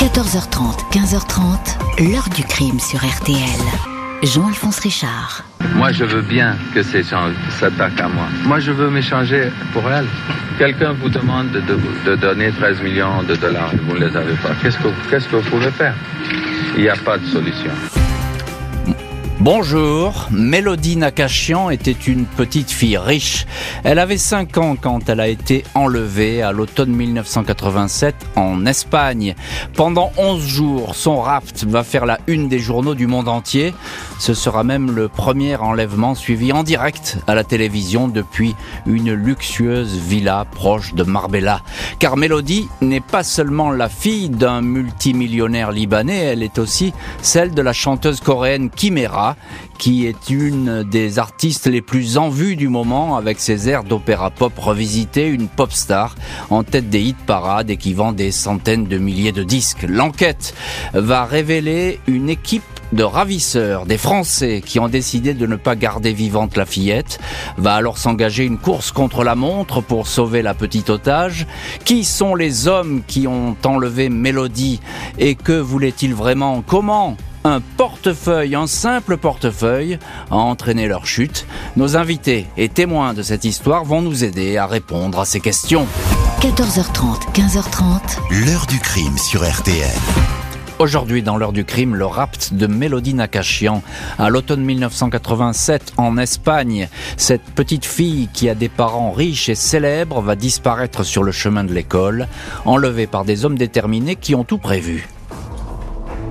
14h30, 15h30, l'heure du crime sur RTL. Jean-Alphonse Richard. Moi, je veux bien que ces gens s'attaquent à moi. Moi, je veux m'échanger pour elle. Quelqu'un vous demande de, donner 13 millions de dollars et vous ne les avez pas. Qu'est-ce que, qu'est-ce que vous pouvez faire? Il n'y a pas de solution. Bonjour, Mélodie Nakachian était une petite fille riche. Elle avait 5 ans quand elle a été enlevée à l'automne 1987 en Espagne. Pendant 11 jours, son rapt va faire la une des journaux du monde entier. Ce sera même le premier enlèvement suivi en direct à la télévision depuis une luxueuse villa proche de Marbella. Car Mélodie n'est pas seulement la fille d'un multimillionnaire libanais, elle est aussi celle de la chanteuse coréenne Kimera qui est une des artistes les plus en vue du moment avec ses airs d'opéra pop revisité, une pop star en tête des hit parades et qui vend des centaines de milliers de disques. L'enquête va révéler une équipe de ravisseurs, des Français qui ont décidé de ne pas garder vivante la fillette, va alors s'engager une course contre la montre pour sauver la petite otage. Qui sont les hommes qui ont enlevé Mélodie et que voulaient-ils vraiment? Comment un portefeuille, un simple portefeuille, a entraîné leur chute. Nos invités et témoins de cette histoire vont nous aider à répondre à ces questions. 14h30, 15h30. L'heure du crime sur RTL. Aujourd'hui, dans l'heure du crime, le rapt de Mélodie Nakachian à l'automne 1987 en Espagne. Cette petite fille qui a des parents riches et célèbres va disparaître sur le chemin de l'école, enlevée par des hommes déterminés qui ont tout prévu.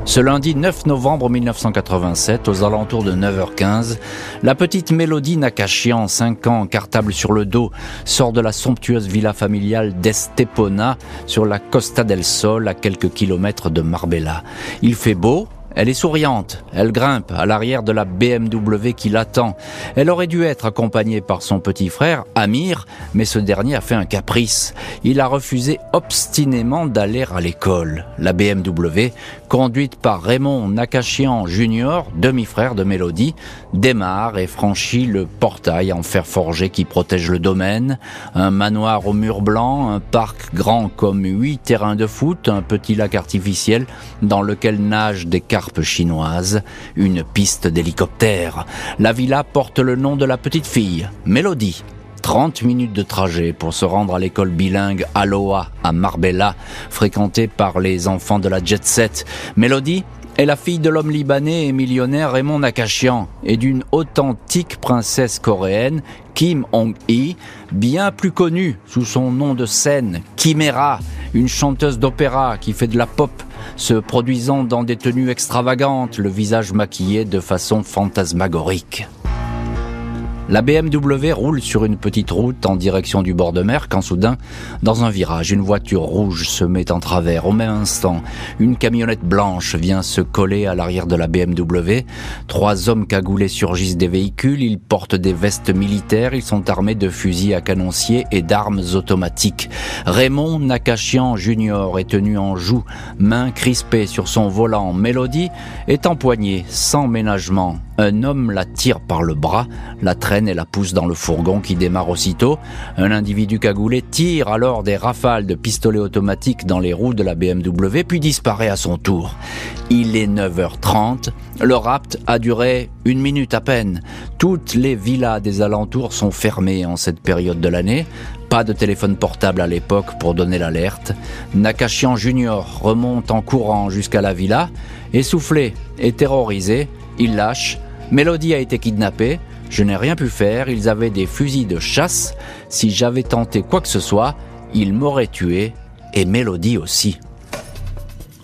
Ce lundi 9 novembre 1987, aux alentours de 9h15, la petite Mélodie Nakachian, 5 ans, cartable sur le dos, sort de la somptueuse villa familiale d'Estepona sur la Costa del Sol, à quelques kilomètres de Marbella. Il fait beau, elle est souriante, elle grimpe à l'arrière de la BMW qui l'attend. Elle aurait dû être accompagnée par son petit frère, Amir, mais ce dernier a fait un caprice. Il a refusé obstinément d'aller à l'école. La BMW, conduite par Raymond Nakachian Jr., demi-frère de Mélodie, démarre et franchit le portail en fer forgé qui protège le domaine. Un manoir au mur blanc, un parc grand comme huit terrains de foot, un petit lac artificiel dans lequel nagent des carpes chinoises, une piste d'hélicoptère. La villa porte le nom de la petite fille, Mélodie. 30 minutes de trajet pour se rendre à l'école bilingue Aloha à Marbella, fréquentée par les enfants de la jet set. Mélodie est la fille de l'homme libanais et millionnaire Raymond Nakachian et d'une authentique princesse coréenne, Kim Hong-hee, bien plus connue sous son nom de scène, Kimera, une chanteuse d'opéra qui fait de la pop se produisant dans des tenues extravagantes, le visage maquillé de façon fantasmagorique. La BMW roule sur une petite route en direction du bord de mer quand soudain, dans un virage, une voiture rouge se met en travers. Au même instant, une camionnette blanche vient se coller à l'arrière de la BMW. Trois hommes cagoulés surgissent des véhicules. Ils portent des vestes militaires. Ils sont armés de fusils à canoncier et d'armes automatiques. Raymond Nakachian Jr. est tenu en joue, main crispée sur son volant. Mélodie est empoignée sans ménagement. Un homme la tire par le bras, la traîne et la pousse dans le fourgon qui démarre aussitôt. Un individu cagoulé tire alors des rafales de pistolets automatiques dans les roues de la BMW puis disparaît à son tour. Il est 9h30. Le rapt a duré une minute à peine. Toutes les villas des alentours sont fermées en cette période de l'année. Pas de téléphone portable à l'époque pour donner l'alerte. Nakachian Junior remonte en courant jusqu'à la villa. Essoufflé et terrorisé, il lâche Mélodie a été kidnappée, je n'ai rien pu faire, ils avaient des fusils de chasse, si j'avais tenté quoi que ce soit, ils m'auraient tué, et Mélodie aussi.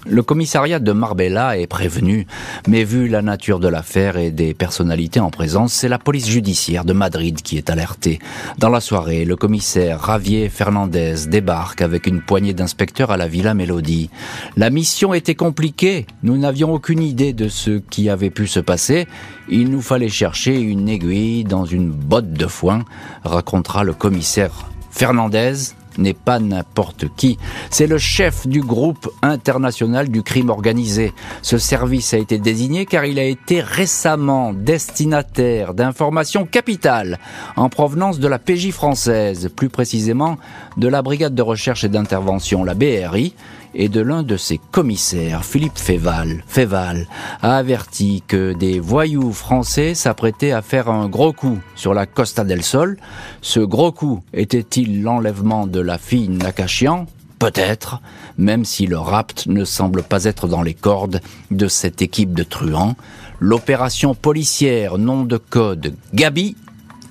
Le commissariat de Marbella est prévenu, mais vu la nature de l'affaire et des personnalités en présence, c'est la police judiciaire de Madrid qui est alertée. Dans la soirée, le commissaire Javier Fernandez débarque avec une poignée d'inspecteurs à la Villa Mélodie. La mission était compliquée, nous n'avions aucune idée de ce qui avait pu se passer, il nous fallait chercher une aiguille dans une botte de foin, racontera le commissaire Fernandez n'est pas n'importe qui. C'est le chef du groupe international du crime organisé. Ce service a été désigné car il a été récemment destinataire d'informations capitales en provenance de la PJ française, plus précisément de la brigade de recherche et d'intervention, la BRI. Et de l'un de ses commissaires, Philippe Féval. Féval a averti que des voyous français s'apprêtaient à faire un gros coup sur la Costa del Sol. Ce gros coup était-il l'enlèvement de la fille Nakachian? Peut-être, même si le rapt ne semble pas être dans les cordes de cette équipe de truands, l'opération policière nom de code Gabi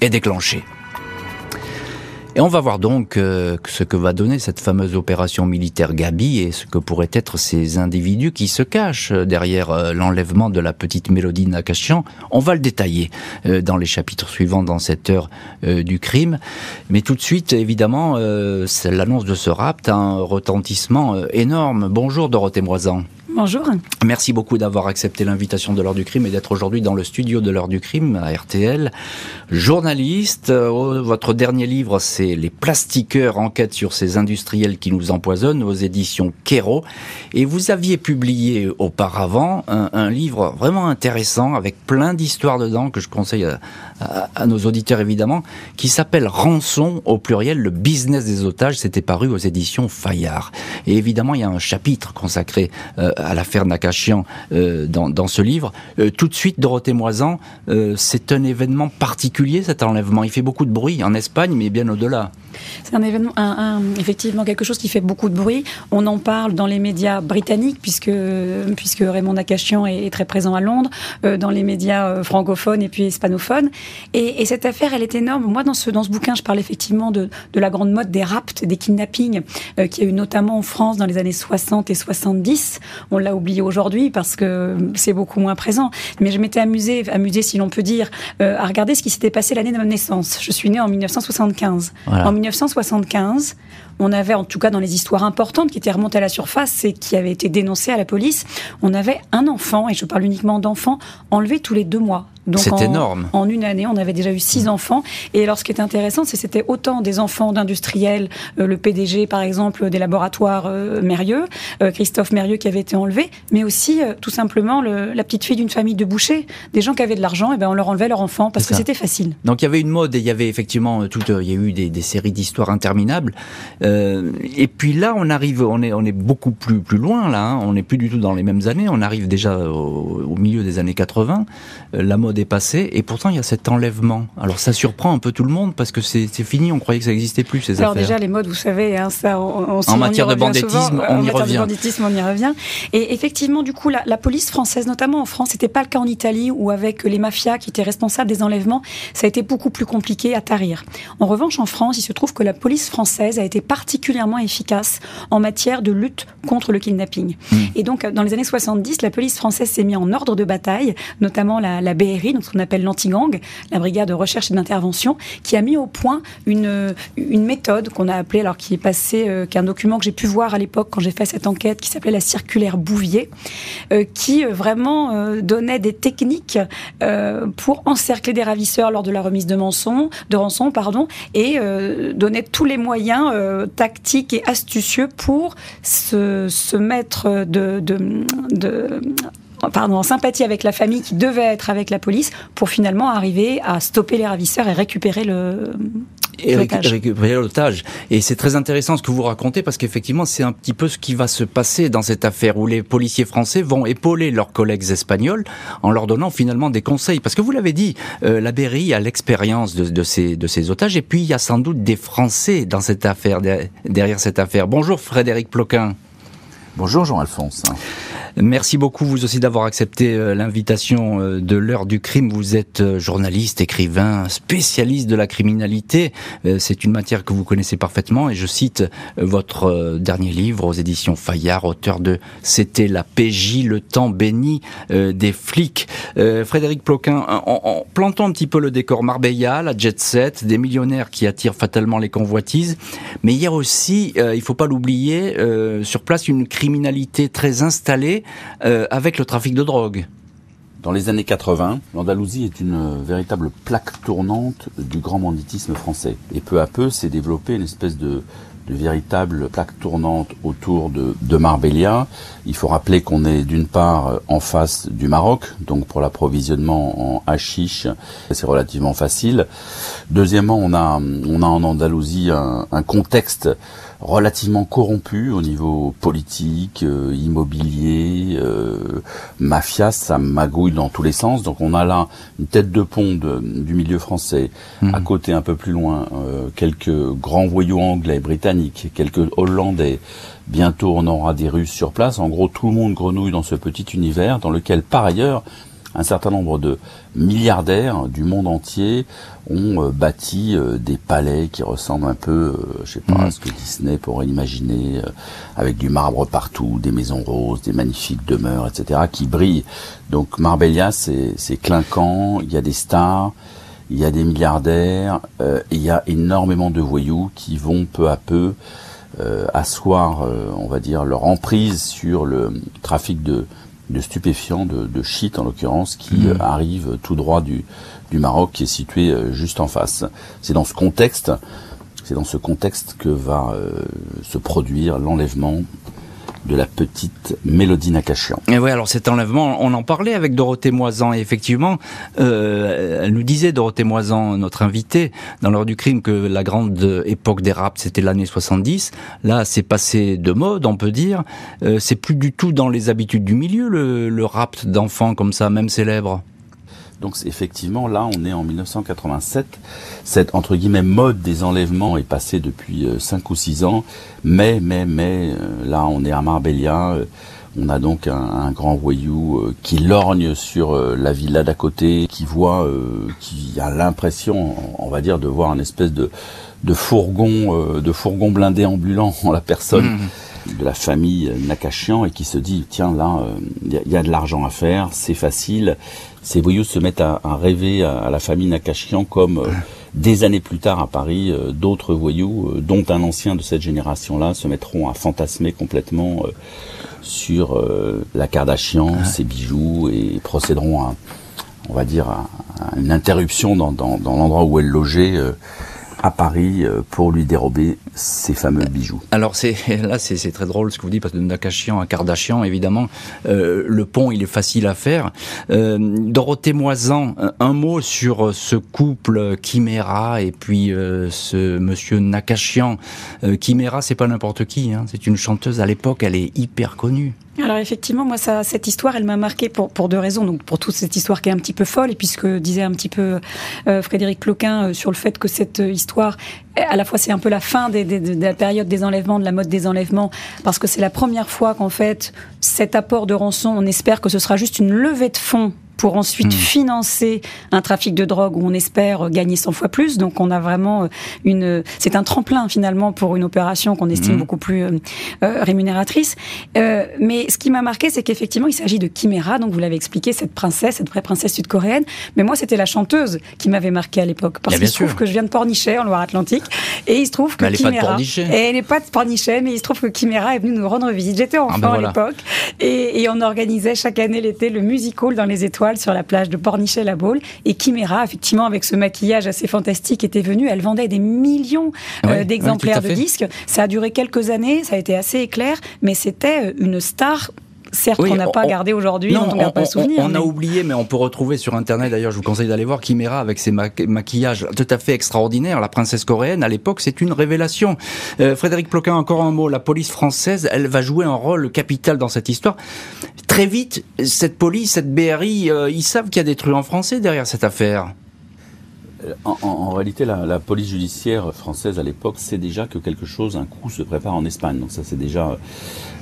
est déclenchée. Et on va voir donc euh, ce que va donner cette fameuse opération militaire Gabi et ce que pourraient être ces individus qui se cachent derrière euh, l'enlèvement de la petite Mélodie Nakachian. On va le détailler euh, dans les chapitres suivants dans cette heure du crime. Mais tout de suite, évidemment, l'annonce de ce rapt a un retentissement énorme. Bonjour Dorothée Moisan. Bonjour. Merci beaucoup d'avoir accepté l'invitation de l'heure du crime et d'être aujourd'hui dans le studio de l'heure du crime à RTL. Journaliste, euh, votre dernier livre c'est Les plastiqueurs, enquête sur ces industriels qui nous empoisonnent aux éditions Kero. Et vous aviez publié auparavant un, livre vraiment intéressant avec plein d'histoires dedans que je conseille à, nos auditeurs évidemment, qui s'appelle Rançon au pluriel, le business des otages. C'était paru aux éditions Fayard. Et évidemment il y a un chapitre consacré euh, à l'affaire Nakachian euh, dans, ce livre. Euh, tout de suite, Dorothée Moisan, c'est un événement particulier cet enlèvement. Il fait beaucoup de bruit en Espagne, mais bien au-delà. C'est un événement, effectivement, quelque chose qui fait beaucoup de bruit. On en parle dans les médias britanniques, puisque, puisque Raymond Nakachian est, très présent à Londres, dans les médias francophones et puis hispanophones. Et, et, cette affaire, elle est énorme. Moi, dans ce, dans ce bouquin, je parle effectivement de, de la grande mode des rapts, des kidnappings, qui a eu notamment en France dans les années 60 et 70 on l'a oublié aujourd'hui parce que c'est beaucoup moins présent. Mais je m'étais amusée, amusée si l'on peut dire, euh, à regarder ce qui s'était passé l'année de ma naissance. Je suis née en 1975. En 1975, on avait, en tout cas dans les histoires importantes qui étaient remontées à la surface et qui avaient été dénoncées à la police, on avait un enfant, et je parle uniquement d'enfants, enlevé tous les deux mois. C'est énorme. En une année, on avait déjà eu six enfants. Et alors, ce qui est intéressant, c'est que c'était autant des enfants d'industriels, euh, le PDG, par exemple, des laboratoires euh, Mérieux, euh, Christophe Mérieux qui avait été enlevé, mais aussi, tout simplement, la petite fille d'une famille de bouchers, des gens qui avaient de l'argent, et ben on leur enlevait leur enfant parce que c'était facile. Donc, il y avait une mode et il y avait effectivement tout, il y a eu des, des séries d'histoires interminables. et puis là, on arrive, on est, on est beaucoup plus, plus loin, là. Hein. on n'est plus du tout dans les mêmes années. On arrive déjà au, au milieu des années 80. la mode dépassé, et pourtant il y a cet enlèvement. Alors ça surprend un peu tout le monde parce que c'est fini, on croyait que ça n'existait plus ces Alors déjà les modes, vous savez, hein, ça, on, en matière de bandittisme, on y revient. De banditisme, on y revient. Et effectivement, du coup, la, la police française, notamment en France, c'était pas le cas en Italie où avec les mafias qui étaient responsables des enlèvements, ça a été beaucoup plus compliqué à tarir. En revanche, en France, il se trouve que la police française a été particulièrement efficace en matière de lutte contre le kidnapping. Hmm. Et donc, dans les années 70, la police française s'est mise en ordre de bataille, notamment la, la BRI, donc ce qu'on appelle l'anti-gang, la brigade de recherche et d'intervention, qui a mis au point une, une méthode qu'on a appelée, alors qui est passée, euh, qui est un document que j'ai pu voir à l'époque quand j'ai fait cette enquête, qui s'appelait la circulaire Bouvier, euh, qui euh, vraiment donnait des techniques pour encercler des ravisseurs lors de la remise de, de rançon pardon, et donnait tous les moyens tactiques et astucieux pour se, se mettre de, de pardon, en sympathie avec la famille qui devait être avec la police pour finalement arriver à stopper les ravisseurs et récupérer le et récupérer l'otage. Et c'est très intéressant ce que vous racontez parce qu'effectivement, c'est un petit peu ce qui va se passer dans cette affaire où les policiers français vont épauler leurs collègues espagnols en leur donnant finalement des conseils. Parce que vous l'avez dit, euh, la BRI a l'expérience de, de, ces, de ces otages et puis il y a sans doute des Français dans cette affaire, derrière cette affaire. Bonjour Frédéric Ploquin. Bonjour Jean-Alphonse. Merci beaucoup vous aussi d'avoir accepté euh, l'invitation euh, de l'heure du crime. Vous êtes euh, journaliste, écrivain, spécialiste de la criminalité. C'est une matière que vous connaissez parfaitement et je cite votre dernier livre aux éditions Fayard, auteur de C'était la PJ, le temps béni des flics. Frédéric Ploquin, en, plantant un petit peu le décor Marbella, la jet set, des millionnaires qui attirent fatalement les convoitises, mais il y a aussi, il faut pas l'oublier, sur place une criminalité très installée euh, avec le trafic de drogue. Dans les années 80, l'Andalousie est une véritable plaque tournante du grand banditisme français. Et peu à peu s'est développée une espèce de, véritable plaque tournante autour de, Marbella. Il faut rappeler qu'on est d'une part en face du Maroc, donc pour l'approvisionnement en hashish, c'est relativement facile. Deuxièmement, on a, a en Andalousie un contexte relativement corrompu au niveau politique, euh, immobilier, euh, mafia, ça magouille dans tous les sens. Donc on a là une tête de pont du milieu français, à mhm. côté un peu plus loin, euh, quelques grands voyous anglais, britanniques, quelques hollandais. Bientôt on aura des Russes sur place. En gros, tout le monde grenouille dans ce petit univers dans lequel, par ailleurs, un certain nombre de milliardaires du monde entier ont euh, bâti euh, des palais qui ressemblent un peu, euh, je sais pas, à mm. ce que Disney pourrait imaginer, avec du marbre partout, des maisons roses, des magnifiques demeures, etc., qui brillent. Donc Marbella, c'est clinquant, il y a des stars, il y a des milliardaires, il y a énormément de voyous qui vont peu à peu asseoir, on va dire, leur emprise sur le trafic de de stupéfiants, de, de shit en l'occurrence, qui mmh. arrive tout droit du, du Maroc, qui est situé euh, juste en face. C'est dans ce contexte, c'est dans ce contexte que va euh, se produire l'enlèvement de la petite Mélodie Nakachian. Et oui, alors cet enlèvement, on en parlait avec Dorothée Moisan, et effectivement, euh, elle nous disait, Dorothée Moisan, notre invitée, dans l'heure du crime, que la grande époque des raps, c'était l'année 70. Là, c'est passé de mode, on peut dire. Euh, c'est plus du tout dans les habitudes du milieu, le, le rap d'enfants comme ça, même célèbre. Donc effectivement, là, on est en 1987. Cette entre guillemets mode des enlèvements est passée depuis 5 euh, ou 6 ans. Mais, mais, mais, euh, là, on est à Marbella. Euh, on a donc un, grand voyou qui lorgne sur la villa d'à côté, qui voit, qui a l'impression, on va dire, de voir un espèce de, de fourgon, de fourgon blindé ambulant en la personne. Mmh de la famille Nakachian et qui se dit tiens là il y, a de l'argent à faire, c'est facile. Ces voyous se mettent à, rêver à, la famille Nakachian comme euh, des années plus tard à Paris, euh, d'autres voyous, euh, dont un ancien de cette génération-là, se mettront à fantasmer complètement sur la Kardashian, ses bijoux et procéderont à, on va dire, à, une interruption dans, dans, dans l'endroit où elle logeait à Paris euh, pour lui dérober ses fameux bijoux. Alors c'est là c'est très drôle ce que vous dites parce que de Nakachian à Kardashian évidemment euh, le pont il est facile à faire. Euh, Dorothée Moisan, un mot sur ce couple Chimera et puis ce monsieur Nakachian. Chimera c'est pas n'importe qui, hein. c'est une chanteuse à l'époque elle est hyper connue. Alors effectivement, moi, ça, cette histoire, elle m'a marqué pour, deux raisons. Donc pour toute cette histoire qui est un petit peu folle, et puisque disait un petit peu euh, Frédéric Cloquin euh, sur le fait que cette euh, histoire, à la fois c'est un peu la fin des, des, de la période des enlèvements, de la mode des enlèvements, parce que c'est la première fois qu'en fait cet apport de rançon, on espère que ce sera juste une levée de fonds pour ensuite hmm. financer un trafic de drogue où on espère gagner 100 fois plus. Donc on a vraiment euh, une, c'est un tremplin finalement pour une opération qu'on estime hmm. beaucoup plus euh, euh, rémunératrice. Euh, mais ce qui m'a marqué, c'est qu'effectivement il s'agit de Chimera, donc vous l'avez expliqué, cette princesse, cette vraie princesse sud-coréenne. Mais moi c'était la chanteuse qui m'avait marqué à l'époque parce qu'il se trouve que je viens de Pornichet en Loire-Atlantique et il se trouve que elle Chimera, et elle n'est pas de Pornichet, mais il se trouve que Chimera est venue nous rendre visite. J'étais enfant ah ben à l'époque et, et on organisait chaque année l'été le music hall dans les étoiles sur la plage de Pornichet-la-Baule. Et Chimera, effectivement, avec ce maquillage assez fantastique, était venue. Elle vendait des millions euh, d'exemplaires de disques. Ça a duré quelques années, ça a été assez éclair, mais c'était euh, une star certes qu'on n'a pas gardé aujourd'hui, on n'a pas souvenir. On, a oublié, mais on peut retrouver sur Internet, d'ailleurs, je vous conseille d'aller voir Chimera avec ses maquillages tout à fait extraordinaires. La princesse coréenne, à l'époque, c'est une révélation. Euh, Frédéric Ploquin, encore un mot. La police française, elle va jouer un rôle capital dans cette histoire. Très vite, cette police, cette BRI, euh, ils savent qu'il y a des truands français derrière cette affaire. En, réalité, la, police judiciaire française à l'époque sait déjà que quelque chose, un coup, se prépare en Espagne. Donc ça, c'est déjà,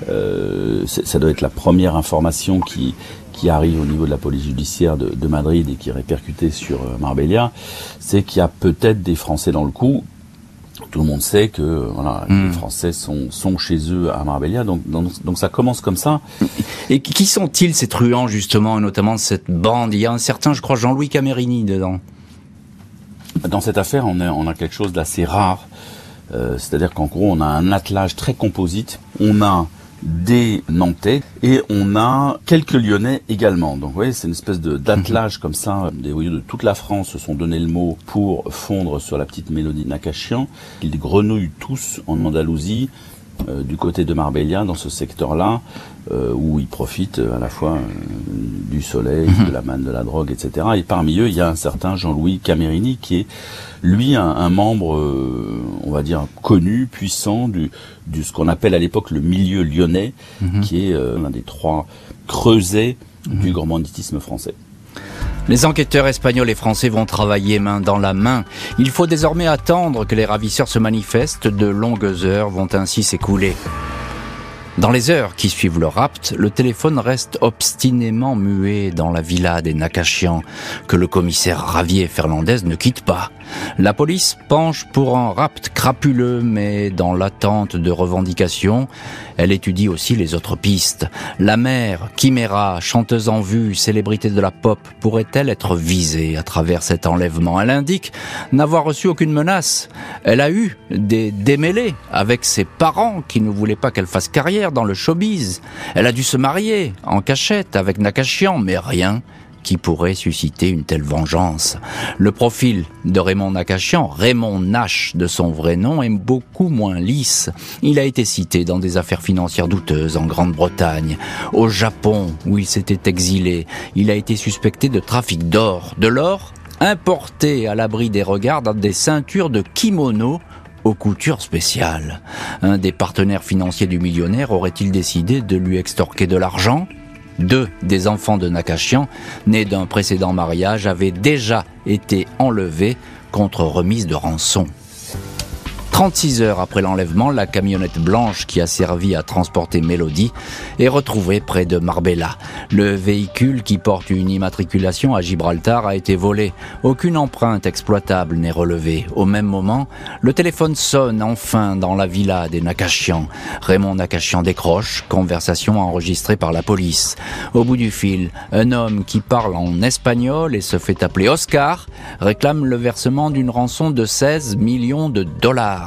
euh, ça doit être la première information qui qui arrive au niveau de la police judiciaire de, Madrid et qui est répercutée sur euh, Marbella, c'est qu'il y a peut-être des Français dans le coup. Tout le monde sait que voilà, les hmm. Français sont, sont chez eux à Marbella, donc, donc, ça commence comme ça. Et qui sont-ils ces truands justement, et notamment cette bande? Il y a un certain, je crois, Jean-Louis Camerini dedans. Dans cette affaire, on a, on a quelque chose d'assez rare. Euh, c'est-à-dire qu'en gros, on a un attelage très composite. On a des Nantais et on a quelques Lyonnais également. Donc vous voyez, c'est une espèce d'attelage comme ça. Des voyous de toute la France se sont donné le mot pour fondre sur la petite mélodie Nakachian. Ils grenouillent tous en Andalousie, euh, du côté de Marbella, dans ce secteur-là. euh, où ils profitent à la fois du soleil, mhm. de la manne, de la drogue, etc. Et parmi eux, il y a un certain Jean-Louis Camerini qui est lui un, membre, on va dire connu, puissant du, du ce qu'on appelle à l'époque le milieu lyonnais, mhm. qui est l'un des trois creusets du grand banditisme français. Les enquêteurs espagnols et français vont travailler main dans la main. Il faut désormais attendre que les ravisseurs se manifestent. De longues heures vont ainsi s'écouler. Dans les heures qui suivent le rapt, le téléphone reste obstinément muet dans la villa des Nakachian, que le commissaire Ravier Fernandez ne quitte pas. La police penche pour un rapt crapuleux, mais dans l'attente de revendications, elle étudie aussi les autres pistes. La mère, Chimera, chanteuse en vue, célébrité de la pop, pourrait-elle être visée à travers cet enlèvement? Elle indique n'avoir reçu aucune menace. Elle a eu des démêlés avec ses parents qui ne voulaient pas qu'elle fasse carrière dans le showbiz. Elle a dû se marier en cachette avec Nakashian, mais rien qui pourrait susciter une telle vengeance. Le profil de Raymond Nakachian, Raymond Nash de son vrai nom, est beaucoup moins lisse. Il a été cité dans des affaires financières douteuses en Grande-Bretagne. Au Japon, où il s'était exilé, il a été suspecté de trafic d'or. De l'or importé à l'abri des regards dans des ceintures de kimono aux coutures spéciales. Un des partenaires financiers du millionnaire aurait-il décidé de lui extorquer de l'argent? Deux des enfants de Nakashian, nés d'un précédent mariage, avaient déjà été enlevés contre remise de rançon. 36 heures après l'enlèvement, la camionnette blanche qui a servi à transporter Mélodie est retrouvée près de Marbella. Le véhicule qui porte une immatriculation à Gibraltar a été volé. Aucune empreinte exploitable n'est relevée. Au même moment, le téléphone sonne enfin dans la villa des Nakashian. Raymond Nakashian décroche, conversation enregistrée par la police. Au bout du fil, un homme qui parle en espagnol et se fait appeler Oscar réclame le versement d'une rançon de 16 millions de dollars.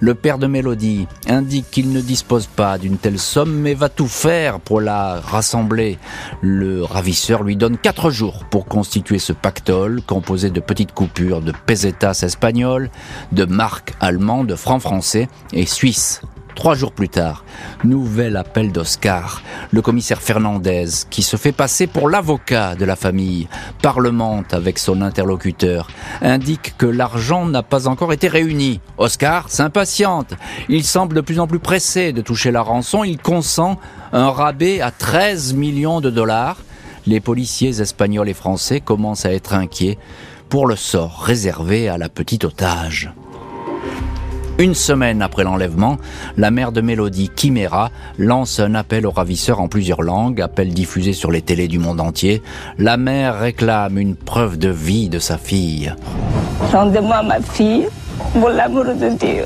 Le père de Mélodie indique qu'il ne dispose pas d'une telle somme mais va tout faire pour la rassembler. Le ravisseur lui donne quatre jours pour constituer ce pactole composé de petites coupures de pesetas espagnoles, de marques allemandes, de francs français et suisses. Trois jours plus tard, nouvel appel d'Oscar. Le commissaire Fernandez, qui se fait passer pour l'avocat de la famille, parlemente avec son interlocuteur, indique que l'argent n'a pas encore été réuni. Oscar s'impatiente. Il semble de plus en plus pressé de toucher la rançon. Il consent un rabais à 13 millions de dollars. Les policiers espagnols et français commencent à être inquiets pour le sort réservé à la petite otage. Une semaine après l'enlèvement, la mère de Mélodie, Chimera, lance un appel aux ravisseurs en plusieurs langues, appel diffusé sur les télés du monde entier. La mère réclame une preuve de vie de sa fille. Rendez-moi ma fille, pour l'amour de Dieu,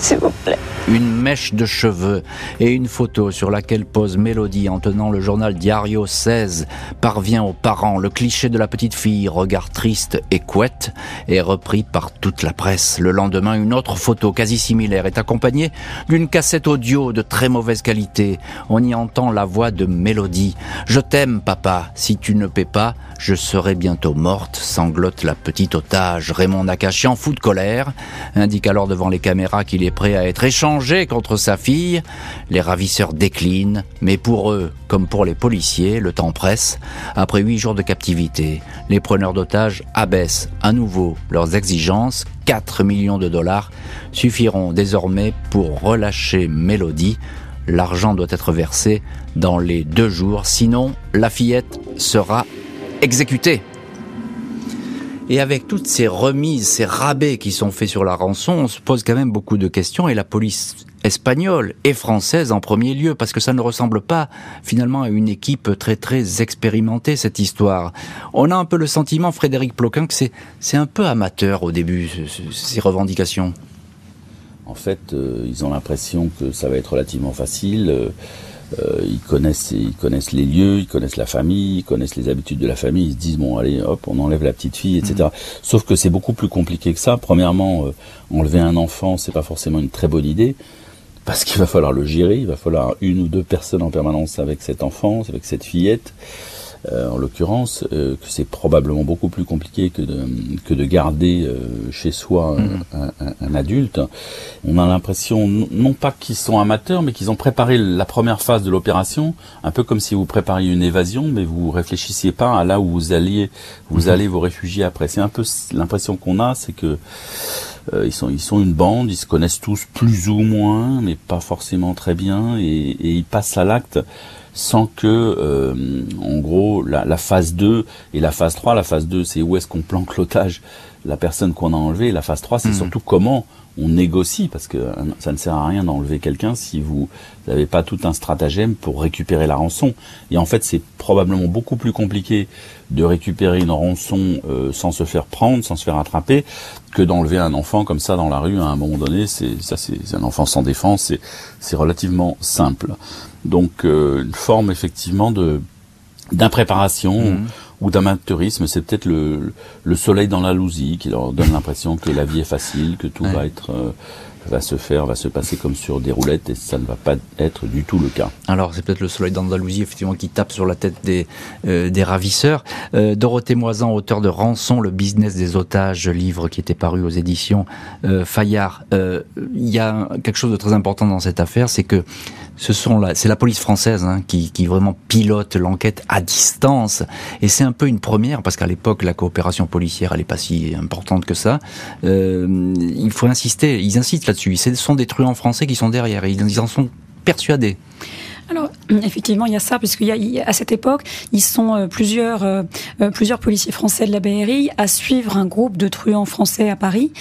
s'il vous plaît une mèche de cheveux et une photo sur laquelle pose Mélodie en tenant le journal Diario 16 parvient aux parents. Le cliché de la petite fille, regard triste et couette, est repris par toute la presse. Le lendemain, une autre photo quasi similaire est accompagnée d'une cassette audio de très mauvaise qualité. On y entend la voix de Mélodie. Je t'aime, papa. Si tu ne paies pas, je serai bientôt morte, sanglote la petite otage. Raymond Nakachian, fou de colère, indique alors devant les caméras qu'il est prêt à être échangé contre sa fille. Les ravisseurs déclinent, mais pour eux, comme pour les policiers, le temps presse. Après huit jours de captivité, les preneurs d'otages abaissent à nouveau leurs exigences. 4 millions de dollars suffiront désormais pour relâcher Mélodie. L'argent doit être versé dans les deux jours, sinon la fillette sera exécutée. Et avec toutes ces remises, ces rabais qui sont faits sur la rançon, on se pose quand même beaucoup de questions et la police espagnole et française en premier lieu, parce que ça ne ressemble pas finalement à une équipe très très expérimentée cette histoire. On a un peu le sentiment, Frédéric Ploquin, que c'est un peu amateur au début ces revendications. En fait, euh, ils ont l'impression que ça va être relativement facile. Euh, euh, ils connaissent, ils connaissent les lieux, ils connaissent la famille, ils connaissent les habitudes de la famille. Ils se disent bon, allez, hop, on enlève la petite fille, etc. Mm. Sauf que c'est beaucoup plus compliqué que ça. Premièrement, euh, enlever un enfant, c'est pas forcément une très bonne idée parce qu'il va falloir le gérer. Il va falloir une ou deux personnes en permanence avec cet enfant, avec cette fillette. En l'occurrence, que c'est probablement beaucoup plus compliqué que de, que de garder chez soi un, un, adulte. On a l'impression, non pas qu'ils sont amateurs, mais qu'ils ont préparé la première phase de l'opération, un peu comme si vous prépariez une évasion, mais vous réfléchissiez pas à là où vous alliez, vous allez vous réfugier après. C'est un peu l'impression qu'on a, c'est que euh, ils sont ils sont une bande, ils se connaissent tous plus ou moins, mais pas forcément très bien, et, et ils passent à l'acte sans que, euh, en gros, la, la, phase 2 et la phase 3, la phase 2, c'est où est-ce qu'on planque l'otage, la personne qu'on a enlevée, la phase 3, c'est mmh. surtout comment on négocie parce que ça ne sert à rien d'enlever quelqu'un si vous n'avez pas tout un stratagème pour récupérer la rançon. Et en fait, c'est probablement beaucoup plus compliqué de récupérer une rançon euh, sans se faire prendre, sans se faire attraper, que d'enlever un enfant comme ça dans la rue à un moment donné. C'est ça, c'est un enfant sans défense. C'est relativement simple. Donc euh, une forme effectivement de d'impréparation. Mmh ou d'amateurisme, c'est peut-être le, le soleil dans la lousie qui leur donne l'impression que la vie est facile, que tout va être euh, va se faire, va se passer comme sur des roulettes et ça ne va pas être du tout le cas. Alors c'est peut-être le soleil d'Andalousie effectivement qui tape sur la tête des, euh, des ravisseurs. Euh, Dorothée Moisan, auteur de Rançon, le business des otages, livre qui était paru aux éditions euh, Fayard. Euh, il y a quelque chose de très important dans cette affaire, c'est que ce sont c'est la police française hein, qui, qui vraiment pilote l'enquête à distance et c'est un peu une première parce qu'à l'époque la coopération policière elle est pas si importante que ça. il faut insister, ils insistent Ce sont des truands français qui sont derrière et ils en sont persuadés. Alors, effectivement, il y a ça, parce qu'à cette époque, ils sont euh, plusieurs, euh, euh, plusieurs policiers français de la BRI à suivre un groupe de truands français à Paris.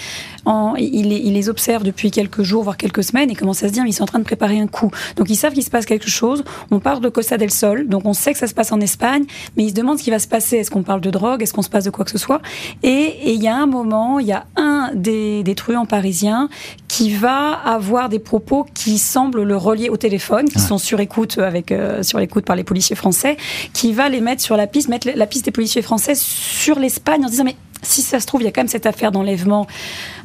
En, ils, les, les observent depuis quelques jours, voire quelques semaines, et commencent à se dire, ils sont en train de préparer un coup. Donc, ils savent qu'il se passe quelque chose. On parle de Costa del Sol, donc on sait que ça se passe en Espagne, mais ils se demandent ce qui va se passer. Est-ce qu'on parle de drogue? Est-ce qu'on se passe de quoi que ce soit? Et il y a un moment, il y a un des, des truands parisiens qui va avoir des propos qui semblent le relier au téléphone, qui sont sur écoute avec euh, sur l'écoute par les policiers français, qui va les mettre sur la piste, mettre la piste des policiers français sur l'Espagne en disant mais si ça se trouve, il y a quand même cette affaire d'enlèvement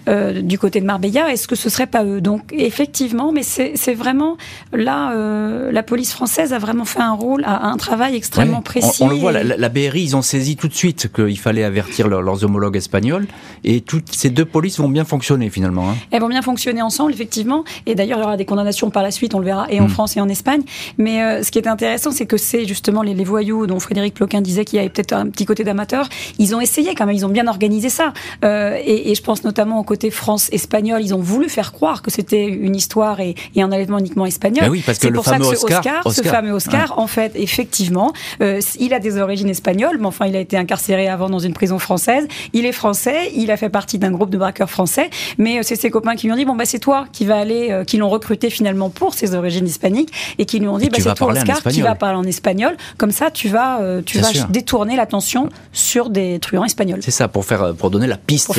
euh, du côté de Marbella. Est-ce que ce serait pas eux? Donc effectivement, mais c'est vraiment là, euh, la police française a vraiment fait un rôle, a un travail extrêmement précis. On, le voit, la, BRI, ils ont saisi tout de suite qu'il fallait avertir leurs homologues espagnols, et toutes ces deux polices vont bien fonctionner finalement. Hein. Elles vont bien fonctionner ensemble, effectivement. Et d'ailleurs, il y aura des condamnations par la suite, on le verra, et en hmm. France et en Espagne. Mais euh, ce qui est intéressant, c'est que c'est justement les, les, voyous dont Frédéric Ploquin disait qu'il y avait peut-être un petit côté d'amateur. Ils ont essayé quand même, ils ont bien organisé ça. Et, et je pense notamment au côté France-espagnol, ils ont voulu faire croire que c'était une histoire et, un enlèvement uniquement espagnol. Ben oui, parce que pour ça que ce Oscar, ce fameux Oscar, en fait, effectivement, euh, il a des origines espagnoles, mais enfin, il a été incarcéré avant dans une prison française. Il est français, il a fait partie d'un groupe de braqueurs français, mais euh, c'est ses copains qui lui ont dit bon bah c'est toi qui va aller, euh, qui l'ont recruté finalement pour ses origines hispaniques et qui lui ont dit bah c'est toi Oscar qui va parler en espagnol. Comme ça, tu vas, tu vas détourner l'attention sur des truands espagnols. C'est ça pour faire, pour donner la piste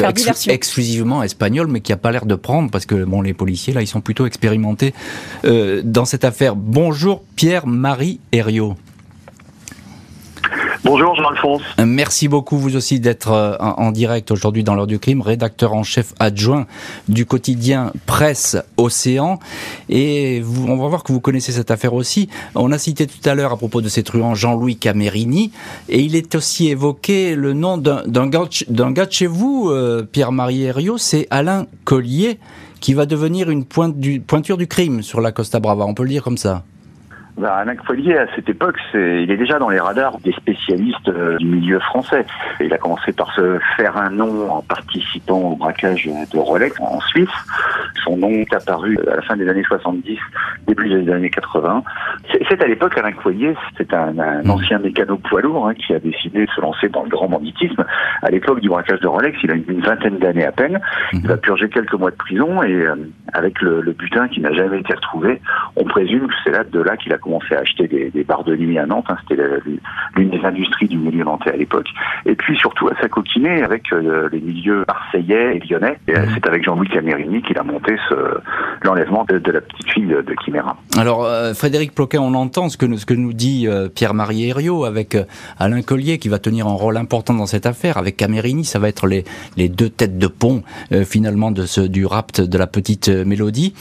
exclusivement espagnole mais qui a pas l'air de prendre parce que bon, les policiers là, ils sont plutôt expérimentés euh, dans cette affaire. Bonjour Pierre-Marie Herriot. Bonjour Jean-Alphonse. Merci beaucoup vous aussi d'être euh, en direct aujourd'hui dans l'heure du crime, rédacteur en chef adjoint du quotidien Presse Océan. Et vous, on va voir que vous connaissez cette affaire aussi. On a cité tout à l'heure à propos de ces truands Jean-Louis Camerini et il est aussi évoqué le nom d'un gars, de chez vous, euh, Pierre-Marie Herriot, c'est Alain Collier qui va devenir une pointure du crime sur la Costa Brava. On peut le dire comme ça. Ben, Alain Follier, à cette époque, c'est, il est déjà dans les radars des spécialistes euh, du milieu français. Il a commencé par se faire un nom en participant au braquage de Rolex en Suisse. Son nom est apparu à la fin des années 70, début des années 80. C'est, à l'époque Alain Follier, c'est un, mmh. ancien mécano poids lourd hein, qui a décidé de se lancer dans le grand banditisme. À l'époque du braquage de Rolex, il a une, vingtaine d'années à peine. Mmh. Il va purger quelques mois de prison et euh, avec le, le butin qui n'a jamais été retrouvé, on présume que c'est là de là qu'il a commencé à acheter des, des barres de nuit à Nantes. Hein, C'était l'une des industries du milieu nantais à l'époque. Et puis surtout à s'acoquiner avec euh, les milieux marseillais et lyonnais. Et euh, mmh. c'est avec Jean-Louis Camerini qu'il a monté l'enlèvement de, de, la petite fille de, de Chimera. Alors euh, Frédéric Ploquin, on entend ce que, ce que nous dit Pierre-Marie Herriot avec Alain Collier qui va tenir un rôle important dans cette affaire. Avec Camerini, ça va être les, les deux têtes de pont finalement de ce, du rapt de la petite Mélodie.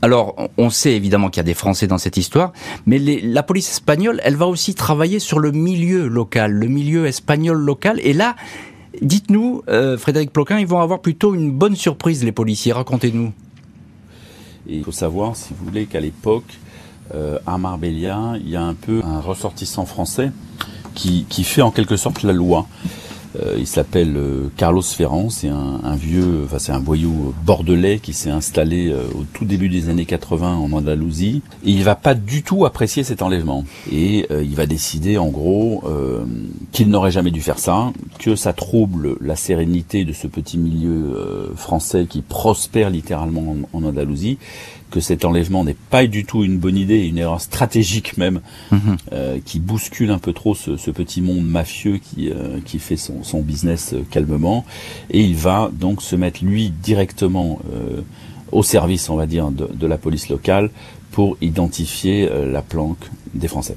Alors, on sait évidemment qu'il y a des Français dans cette histoire, mais la police espagnole, elle va aussi travailler sur le milieu local, le milieu espagnol local. Et là, dites-nous, euh, Frédéric Ploquin, ils vont avoir plutôt une bonne surprise, les policiers. Racontez-nous. il faut savoir, si vous voulez, qu'à l'époque, euh, à Marbella, il y a un peu un ressortissant français qui, qui fait en quelque sorte la loi. Euh, il s'appelle euh, Carlos Ferrand, c'est un, vieux, enfin c'est un voyou bordelais qui s'est installé euh, au tout début des années 80 en Andalousie. Et il va pas du tout apprécier cet enlèvement. Et il va décider en gros qu'il n'aurait jamais dû faire ça, que ça trouble la sérénité de ce petit milieu français qui prospère littéralement en Andalousie que cet enlèvement n'est pas du tout une bonne idée, une erreur stratégique même, mhm. euh, qui bouscule un peu trop ce, petit monde mafieux qui, euh, qui fait son, son business euh, calmement. Et il va donc se mettre lui directement au service, on va dire, de, de, la police locale pour identifier la planque des Français.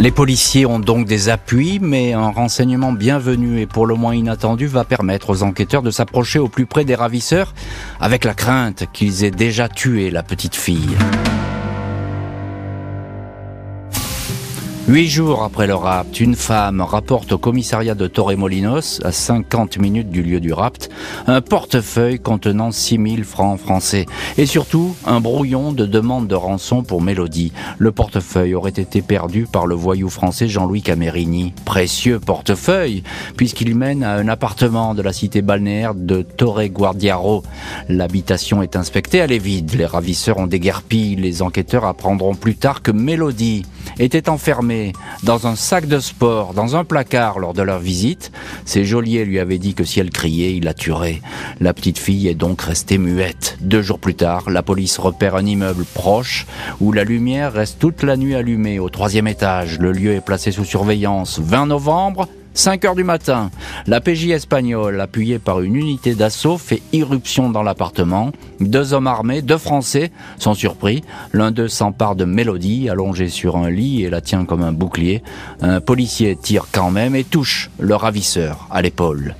Les policiers ont donc des appuis, mais un renseignement bienvenu et pour le moins inattendu va permettre aux enquêteurs de s'approcher au plus près des ravisseurs avec la crainte qu'ils aient déjà tué la petite fille. Huit jours après le rapt, une femme rapporte au commissariat de Torremolinos, à 50 minutes du lieu du rapt, un portefeuille contenant 6000 francs français. Et surtout, un brouillon de demande de rançon pour Mélodie. Le portefeuille aurait été perdu par le voyou français Jean-Louis Camerini. Précieux portefeuille, puisqu'il mène à un appartement de la cité balnéaire de Torre Guardiaro. L'habitation est inspectée, elle est vide. Les ravisseurs ont déguerpi. Les enquêteurs apprendront plus tard que Mélodie était enfermée dans un sac de sport, dans un placard lors de leur visite. Ses geôliers lui avaient dit que si elle criait, il la tuerait. La petite fille est donc restée muette. Deux jours plus tard, la police repère un immeuble proche où la lumière reste toute la nuit allumée au troisième étage. Le lieu est placé sous surveillance. 20 novembre, 5 heures du matin, la PJ espagnole, appuyée par une unité d'assaut, fait irruption dans l'appartement. Deux hommes armés, deux Français, sont surpris. L'un d'eux s'empare de Mélodie, allongée sur un lit, et la tient comme un bouclier. Un policier tire quand même et touche le ravisseur à l'épaule.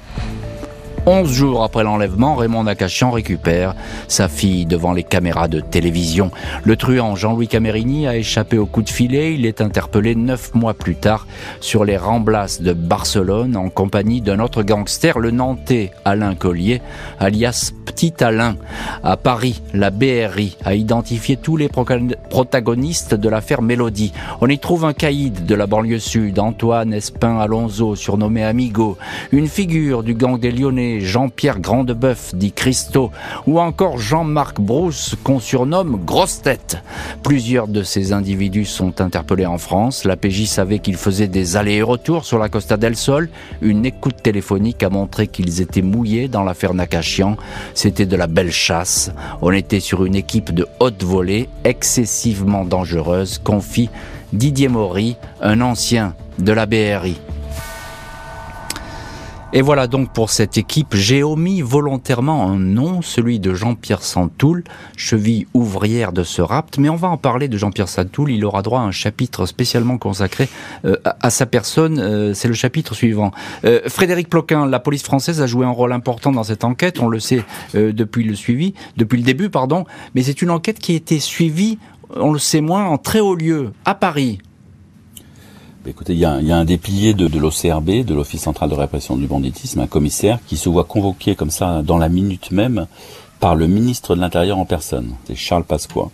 Onze jours après l'enlèvement, Raymond Nakachian récupère sa fille devant les caméras de télévision. Le truand Jean-Louis Camerini a échappé au coup de filet. Il est interpellé neuf mois plus tard sur les Ramblas de Barcelone en compagnie d'un autre gangster, le Nantais Alain Collier, alias Petit Alain. À Paris, la BRI a identifié tous les protagonistes de l'affaire Mélodie. On y trouve un caïd de la banlieue sud, Antoine Espin Alonso, surnommé Amigo, une figure du gang des Lyonnais, Jean-Pierre Grandebeuf, dit Christo, ou encore Jean-Marc Brousse, qu'on surnomme Grosse Tête. Plusieurs de ces individus sont interpellés en France. La PJ savait qu'ils faisaient des allers et retours sur la Costa del Sol. Une écoute téléphonique a montré qu'ils étaient mouillés dans l'affaire Nakachian. C'était de la belle chasse. On était sur une équipe de haute volée excessivement dangereuse, confie Didier Maury, un ancien de la BRI. Et voilà donc pour cette équipe, j'ai omis volontairement un nom, celui de Jean-Pierre Santoul, cheville ouvrière de ce rapt, mais on va en parler de Jean-Pierre Santoul, il aura droit à un chapitre spécialement consacré euh, à, sa personne, euh, c'est le chapitre suivant. Euh, Frédéric Ploquin, la police française a joué un rôle important dans cette enquête, on le sait depuis le suivi, depuis le début, pardon, mais c'est une enquête qui a été suivie, on le sait moins, en très haut lieu, à Paris, Écoutez, il y, a, un déplié de, de l'OCRB, de l'Office central de répression du banditisme, un commissaire qui se voit convoqué comme ça dans la minute même par le ministre de l'Intérieur en personne. C'est Charles Pasqua.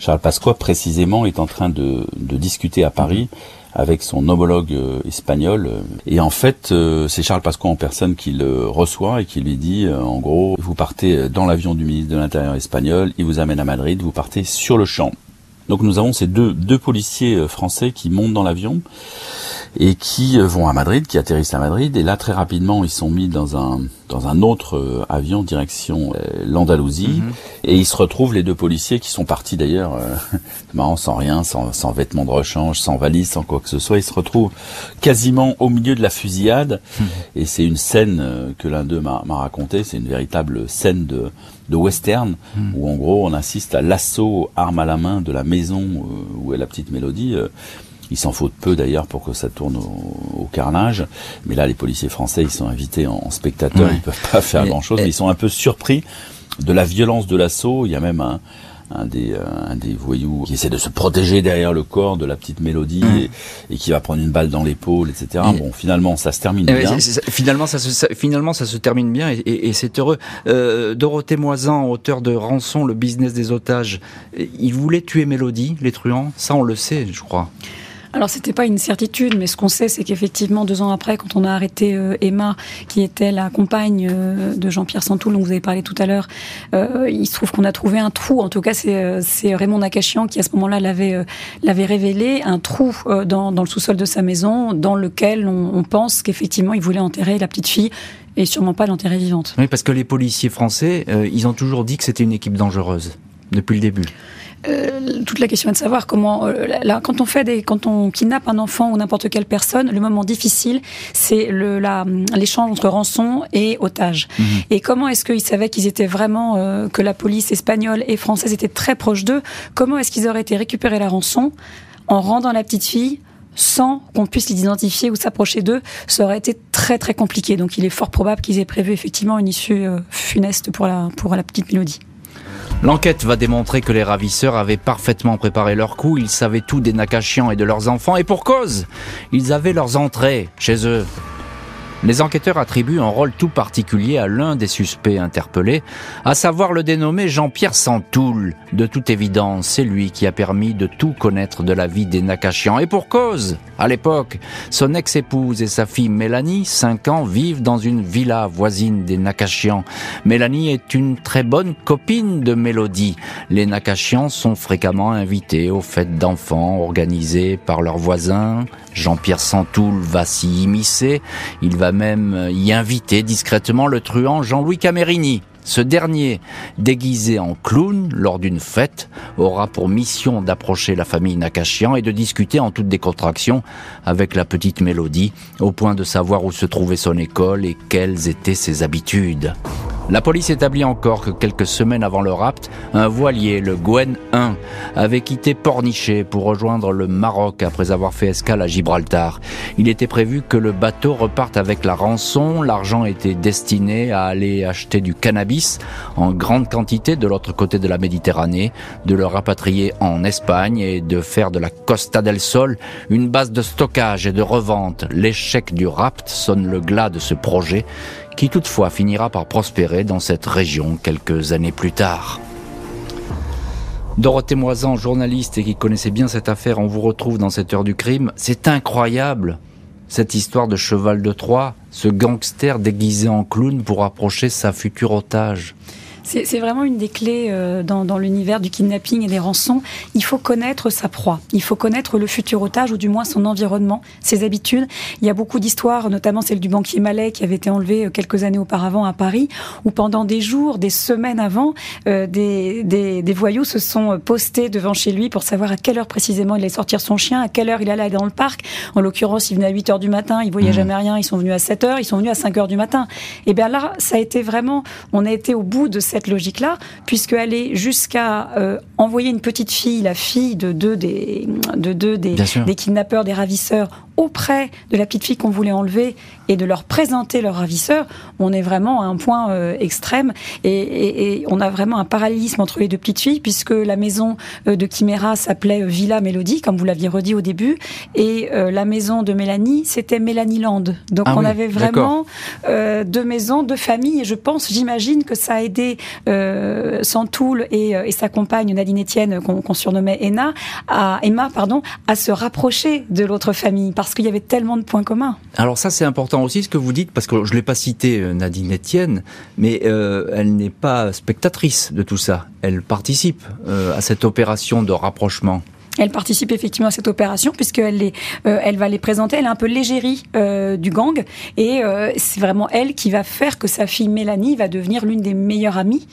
Charles Pasqua, précisément, est en train de, discuter à Paris avec son homologue euh, espagnol. Et en fait, euh, c'est Charles Pasqua en personne qui le reçoit et qui lui dit, euh, en gros, vous partez dans l'avion du ministre de l'Intérieur espagnol, il vous amène à Madrid, vous partez sur le champ. Donc nous avons ces deux, deux policiers euh, français qui montent dans l'avion et qui euh, vont à Madrid, qui atterrissent à Madrid. Et là, très rapidement, ils sont mis dans un dans un autre euh, avion direction l'Andalousie. Mhm. Et ils se retrouvent, les deux policiers, qui sont partis d'ailleurs, marrant, sans rien, sans, sans vêtements de rechange, sans valise, sans quoi que ce soit. Ils se retrouvent quasiment au milieu de la fusillade. Mhm. Et c'est une scène que l'un d'eux m'a raconté. C'est une véritable scène de de western, hmm. où en gros on assiste à l'assaut arme à la main de la maison euh, où est la petite mélodie. Euh, il s'en faut peu d'ailleurs pour que ça tourne au, carnage. Mais là, les policiers français, ils sont invités en, spectateurs, ils peuvent pas faire grand-chose. Ils sont un peu surpris de la violence de l'assaut. Il y a même un, un des, euh, un des voyous qui essaie de se protéger derrière le corps de la petite mélodie Mmh. et, et qui va prendre une balle dans l'épaule, etc. Et- Bon, finalement, ça se termine Eh bien. finalement, ça se, ça- finalement, ça se termine bien et, et- et c'est heureux. Euh, Dorothée Moisan, auteur de Rançon, le business des otages, il voulait tuer Mélodie, les truands. Ça, on le sait, je crois. Alors c'était pas une certitude, mais ce qu'on sait, c'est qu'effectivement deux ans après, quand on a arrêté euh, Emma, qui était la compagne euh, de Jean-Pierre Santoul, dont vous avez parlé tout à l'heure, euh, il se trouve qu'on a trouvé un trou. En tout cas, c'est Raymond Nakachian qui à ce moment-là l'avait révélé, un trou dans, le sous-sol de sa maison, dans lequel on, on pense qu'effectivement il voulait enterrer la petite fille et sûrement pas l'enterrer vivante. Oui, parce que les policiers français, ils ont toujours dit que c'était une équipe dangereuse depuis le début. Euh, toute la question est de savoir comment, euh, là, quand on fait des, quand on kidnappe un enfant ou n'importe quelle personne, le moment difficile, c'est le, la, l'échange entre rançon et otage. Et comment est-ce qu'ils savaient qu'ils étaient vraiment, euh, que la police espagnole et française étaient très proches d'eux? Comment est-ce qu'ils auraient été récupérer la rançon en rendant la petite fille sans qu'on puisse les identifier ou s'approcher d'eux, ça aurait été très très compliqué. Donc il est fort probable qu'ils aient prévu effectivement une issue euh, funeste pour la, pour la petite mélodie. L'enquête va démontrer que les ravisseurs avaient parfaitement préparé leur coup, ils savaient tout des Nakachians et de leurs enfants, et pour cause, ils avaient leurs entrées chez eux. Les enquêteurs attribuent un rôle tout particulier à l'un des suspects interpellés, à savoir le dénommé Jean-Pierre Santoul. De toute évidence, c'est lui qui a permis de tout connaître de la vie des Nakachians. Et pour cause, à l'époque, son ex-épouse et sa fille Mélanie, 5 ans, vivent dans une villa voisine des Nakachians. Mélanie est une très bonne copine de Mélodie. Les Nakachians sont fréquemment invités aux fêtes d'enfants organisées par leurs voisins. Jean-Pierre Santoul va s'y immiscer. Il va même y inviter discrètement le truand Jean-Louis Camerini. Ce dernier, déguisé en clown lors d'une fête, aura pour mission d'approcher la famille Nakachian et de discuter en toute décontraction avec la petite Mélodie, au point de savoir où se trouvait son école et quelles étaient ses habitudes. La police établit encore que quelques semaines avant le rapt, un voilier, le Gwen 1, avait quitté Pornichet pour rejoindre le Maroc après avoir fait escale à Gibraltar. Il était prévu que le bateau reparte avec la rançon. L'argent était destiné à aller acheter du cannabis en grande quantité de l'autre côté de la Méditerranée, de le rapatrier en Espagne et de faire de la Costa del Sol une base de stockage et de revente. L'échec du rapt sonne le glas de ce projet qui toutefois finira par prospérer dans cette région quelques années plus tard. Dorothée Moisan, journaliste et qui connaissait bien cette affaire, on vous retrouve dans cette heure du crime. C'est incroyable, cette histoire de cheval de Troie, ce gangster déguisé en clown pour approcher sa future otage. C'est vraiment une des clés euh, dans, dans l'univers du kidnapping et des rançons. Il faut connaître sa proie. Il faut connaître le futur otage ou du moins son environnement, ses habitudes. Il y a beaucoup d'histoires, notamment celle du banquier Mallet qui avait été enlevé euh, quelques années auparavant à Paris, où pendant des jours, des semaines avant, euh, des, des, des voyous se sont postés devant chez lui pour savoir à quelle heure précisément il allait sortir son chien, à quelle heure il allait aller dans le parc. En l'occurrence, il venait à 8 heures du matin, il voyait jamais rien, ils sont venus à 7 heures, ils sont venus à 5 heures du matin. Et bien là, ça a été vraiment, on a été au bout de cette logique-là, puisque aller jusqu'à euh, envoyer une petite fille, la fille de deux des, de deux des, des kidnappeurs, des ravisseurs, auprès de la petite fille qu'on voulait enlever et de leur présenter leur ravisseur, on est vraiment à un point euh, extrême. Et, et- et on a vraiment un parallélisme entre les deux petites filles puisque la maison euh, de Chimera s'appelait euh, Villa Mélodie, comme vous l'aviez redit au début, et euh, la maison de Mélanie, c'était Mélanie Land. Donc Ah on oui, avait vraiment euh, deux maisons, deux familles, et je pense, j'imagine que ça a aidé Santoul et, et sa compagne Nadine Etienne, qu'on qu'on surnommait Emma, à, Emma, pardon, à se rapprocher de l'autre famille, parce qu'il y avait tellement de points communs. Alors ça c'est important aussi ce que vous dites, parce que je ne l'ai pas cité euh, Nadine Etienne, mais euh, elle n'est pas spectatrice de tout ça. Elle participe euh, à cette opération de rapprochement. Elle participe effectivement à cette opération puisqu'elle les, euh, elle va les présenter. Elle est un peu l'égérie euh, du gang et euh, c'est vraiment elle qui va faire que sa fille Mélanie va devenir l'une des meilleures amies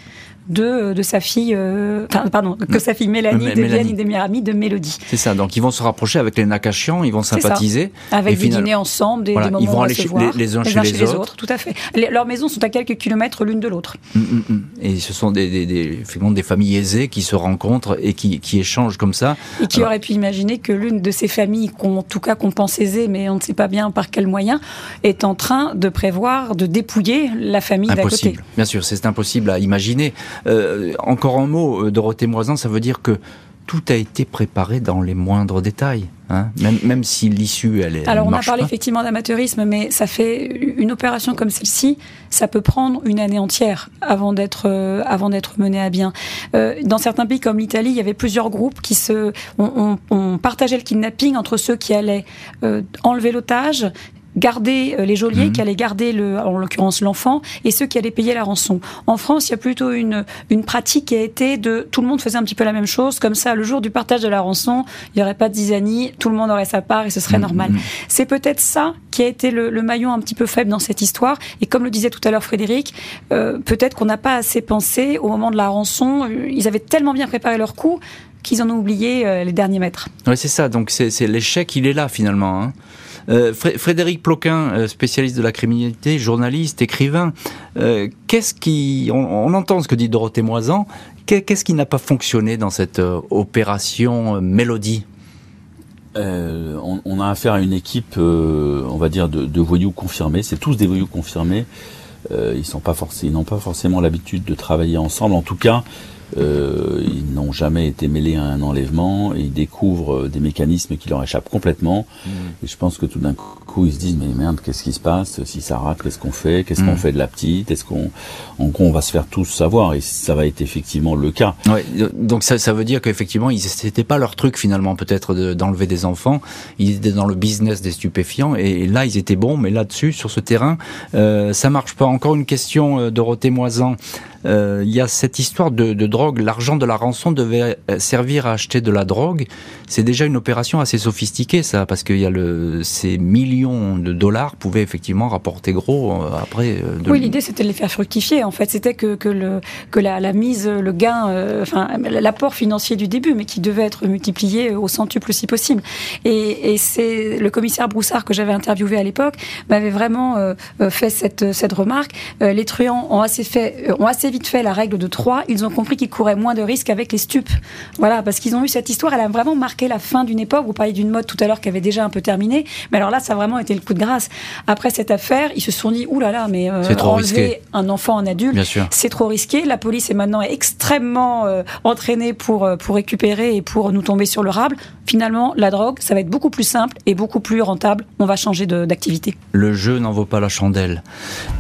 de, de sa fille, euh, pardon, que sa fille Mélanie devienne Mélanie. une des meilleures amies de Mélodie. C'est ça, donc ils vont se rapprocher avec les Nakachians, ils vont ça. sympathiser. Avec et des final- dîners ensemble, des, Voilà, des ils moments vont aller se voir, les- les uns chez les autres. Tout à fait. Les- leurs maisons sont à quelques kilomètres l'une de l'autre. Mm, mm, mm. Et ce sont des, des, des, effectivement des familles aisées qui se rencontrent et qui, qui échangent comme ça. Et qui Alors- aurait pu imaginer que l'une de ces familles, en tout cas qu'on pense aisée, mais on ne sait pas bien par quel moyen, est en train de prévoir de dépouiller la famille d'à côté. Bien sûr, c'est impossible à imaginer. Euh, encore un mot, euh, Dorothée Moisan, ça veut dire que tout a été préparé dans les moindres détails, hein même, même si l'issue, elle est. Alors, on a parlé pas. effectivement d'amateurisme, mais ça fait une opération comme celle-ci, ça peut prendre une année entière avant d'être euh, avant d'être menée à bien. Euh, dans certains pays comme l'Italie, il y avait plusieurs groupes qui se on, on, on partageait le kidnapping entre ceux qui allaient euh, enlever l'otage garder euh, les geôliers, Mhm. qui allaient garder, le, en l'occurrence l'enfant, et ceux qui allaient payer la rançon. En France, il y a plutôt une, une pratique qui a été de... Tout le monde faisait un petit peu la même chose, comme ça, le jour du partage de la rançon, il n'y aurait pas de zizanie, tout le monde aurait sa part et ce serait Mhm. normal. C'est peut-être ça qui a été le, le maillon un petit peu faible dans cette histoire. Et comme le disait tout à l'heure Frédéric, euh, peut-être qu'on n'a pas assez pensé au moment de la rançon. Euh, Ils avaient tellement bien préparé leur coup qu'ils en ont oublié euh, les derniers mètres. Ouais, c'est ça. Donc c'est c'est l'échec, il est là finalement. Hein. Euh, Fré- Frédéric Ploquin, euh, spécialiste de la criminalité, journaliste, écrivain. euh, Qu'est-ce qui, on, entend ce que dit Dorothée Moisan. Qu'est- Qu'est-ce qui n'a pas fonctionné dans cette opération Mélodie? On, a affaire à une équipe, on va dire, de, voyous confirmés. C'est tous des voyous confirmés. Ils sont pas n'ont pas forcément l'habitude de travailler ensemble. En tout cas, euh, ils n'ont jamais été mêlés à un enlèvement. Et ils découvrent euh, des mécanismes qui leur échappent complètement. Et je pense que tout d'un coup, ils se disent mais merde, qu'est-ce qui se passe? Si ça rate, qu'est-ce qu'on fait? Qu'est-ce qu'on Mm. fait de la petite? Est-ce qu'on, en gros, on va se faire tous savoir? Et ça va être effectivement le cas. Ouais, donc ça, ça veut dire qu'effectivement, c'était pas leur truc finalement, peut-être de- d'enlever des enfants. Ils étaient dans le business des stupéfiants et, là, ils étaient bons, mais là-dessus, sur ce terrain, euh, ça marche pas. Encore une question, euh, Dorothée Moisan. Euh, Il y a cette histoire de, de drogue. L'argent de la rançon devait euh, servir à acheter de la drogue. C'est déjà une opération assez sophistiquée, ça, parce qu'il y a le, ces millions de dollars pouvaient effectivement rapporter gros euh, après. euh, de- Oui, l'idée c'était de les faire fructifier. En fait, c'était que, que, le, que la, la mise, le gain, euh, enfin l'apport financier du début, mais qui devait être multiplié au centuple si possible. Et, et c'est le commissaire Broussard que j'avais interviewé à l'époque m'avait vraiment euh, fait cette, cette remarque. Euh, les truands ont assez fait, ont assez vite fait la règle de trois. Ils ont compris qu'ils couraient moins de risques avec les stupes. Voilà, parce qu'ils ont eu cette histoire. Elle a vraiment marqué la fin d'une époque. Vous parliez d'une mode tout à l'heure qui avait déjà un peu terminé, mais alors là, ça a vraiment été le coup de grâce. Après cette affaire, ils se sont dit, ouh là là, mais euh, trop enlever risqué. un enfant en adulte, c'est trop risqué. La police est maintenant extrêmement euh, entraînée pour, euh, pour récupérer et pour nous tomber sur le rable. Finalement, la drogue, ça va être beaucoup plus simple et beaucoup plus rentable. On va changer d'activité. Le jeu n'en vaut pas la chandelle.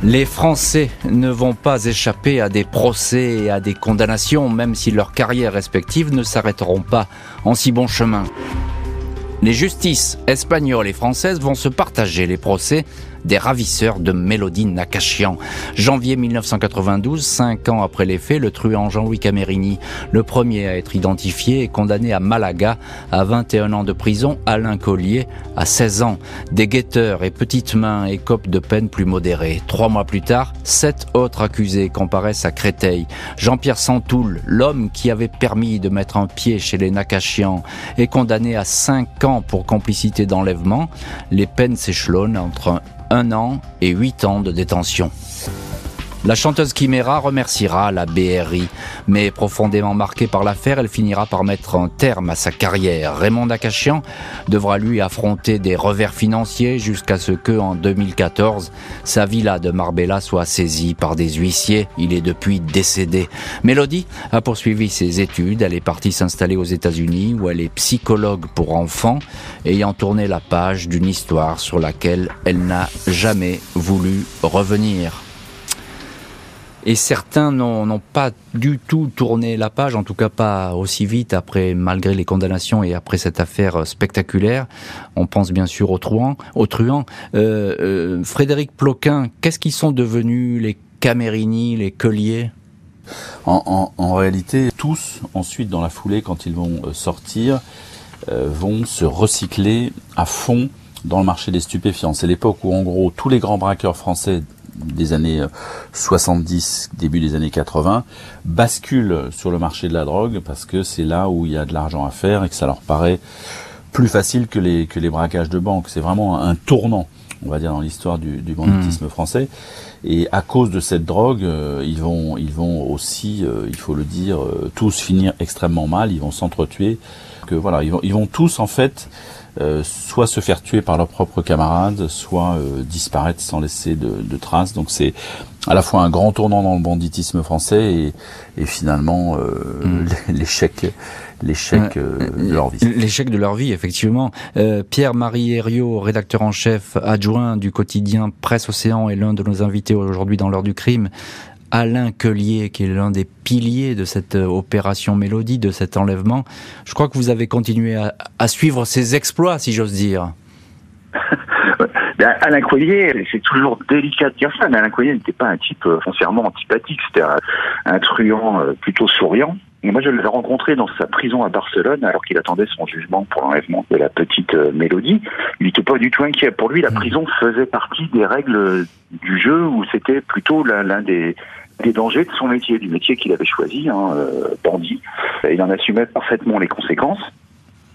Les Français ne vont pas échapper à des procès et à des condamnations, même si leurs carrières respectives ne s'arrêteront pas en si bon chemin. Les justices espagnoles et françaises vont se partager les procès des ravisseurs de Mélodie Nakachian. Janvier 1992, cinq ans après les faits, le truand Jean-Louis Camerini, le premier à être identifié, est condamné à Malaga à 21 ans de prison, Alain Collier à 16 ans. Des guetteurs et petites mains écopent de peines plus modérées. Trois mois plus tard, sept autres accusés comparaissent à Créteil. Jean-Pierre Santoul, l'homme qui avait permis de mettre un pied chez les Nakachian, est condamné à 5 ans pour complicité d'enlèvement. Les peines s'échelonnent entre un an et huit ans de détention. La chanteuse Chimera remerciera la BRI, mais profondément marquée par l'affaire, elle finira par mettre un terme à sa carrière. Raymond Nakachian devra lui affronter des revers financiers jusqu'à ce que, en 2014, sa villa de Marbella soit saisie par des huissiers. Il est depuis décédé. Mélodie a poursuivi ses études. Elle est partie s'installer aux États-Unis où elle est psychologue pour enfants, ayant tourné la page d'une histoire sur laquelle elle n'a jamais voulu revenir. Et certains n'ont pas du tout tourné la page, en tout cas pas aussi vite après, malgré les condamnations et après cette affaire spectaculaire. On pense bien sûr aux truands. Euh, euh, Frédéric Ploquin, qu'est-ce qu'ils sont devenus les Camerini, les Colliers? En, réalité, tous, ensuite, dans la foulée, quand ils vont euh, sortir, euh, vont se recycler à fond dans le marché des stupéfiants. C'est l'époque où, en gros, tous les grands braqueurs français des années euh, 70, début des années 80, basculent sur le marché de la drogue parce que c'est là où il y a de l'argent à faire et que ça leur paraît plus facile que les, que les braquages de banque. C'est vraiment un tournant, on va dire, dans l'histoire du, du banditisme français. Et à cause de cette drogue, euh, ils vont, ils vont aussi, euh, il faut le dire, euh, tous finir extrêmement mal. Ils vont s'entretuer. Que voilà, ils vont, ils vont tous en fait euh, soit se faire tuer par leurs propres camarades, soit euh, disparaître sans laisser de, de traces. Donc c'est à la fois un grand tournant dans le banditisme français et, et finalement euh, Mm. l'échec l'échec euh, de leur vie. L'échec de leur vie, effectivement. Euh, Pierre-Marie Herriot, rédacteur en chef adjoint du quotidien Presse Océan, est l'un de nos invités aujourd'hui dans l'heure du crime. Alain Quelier, qui est l'un des piliers de cette euh, opération Mélodie, de cet enlèvement. Je crois que vous avez continué à, à suivre ses exploits, si j'ose dire. Ben, Alain Coilier, c'est toujours délicat de dire ça, mais Alain Coilier n'était pas un type euh, foncièrement antipathique, c'était un, un truand euh, plutôt souriant. Et moi, je l'avais rencontré dans sa prison à Barcelone, alors qu'il attendait son jugement pour l'enlèvement de la petite Mélodie. Il n'était pas du tout inquiet. Pour lui, la prison faisait partie des règles du jeu, où c'était plutôt l'un des, des dangers de son métier, du métier qu'il avait choisi, hein, euh, bandit. Et il en assumait parfaitement les conséquences.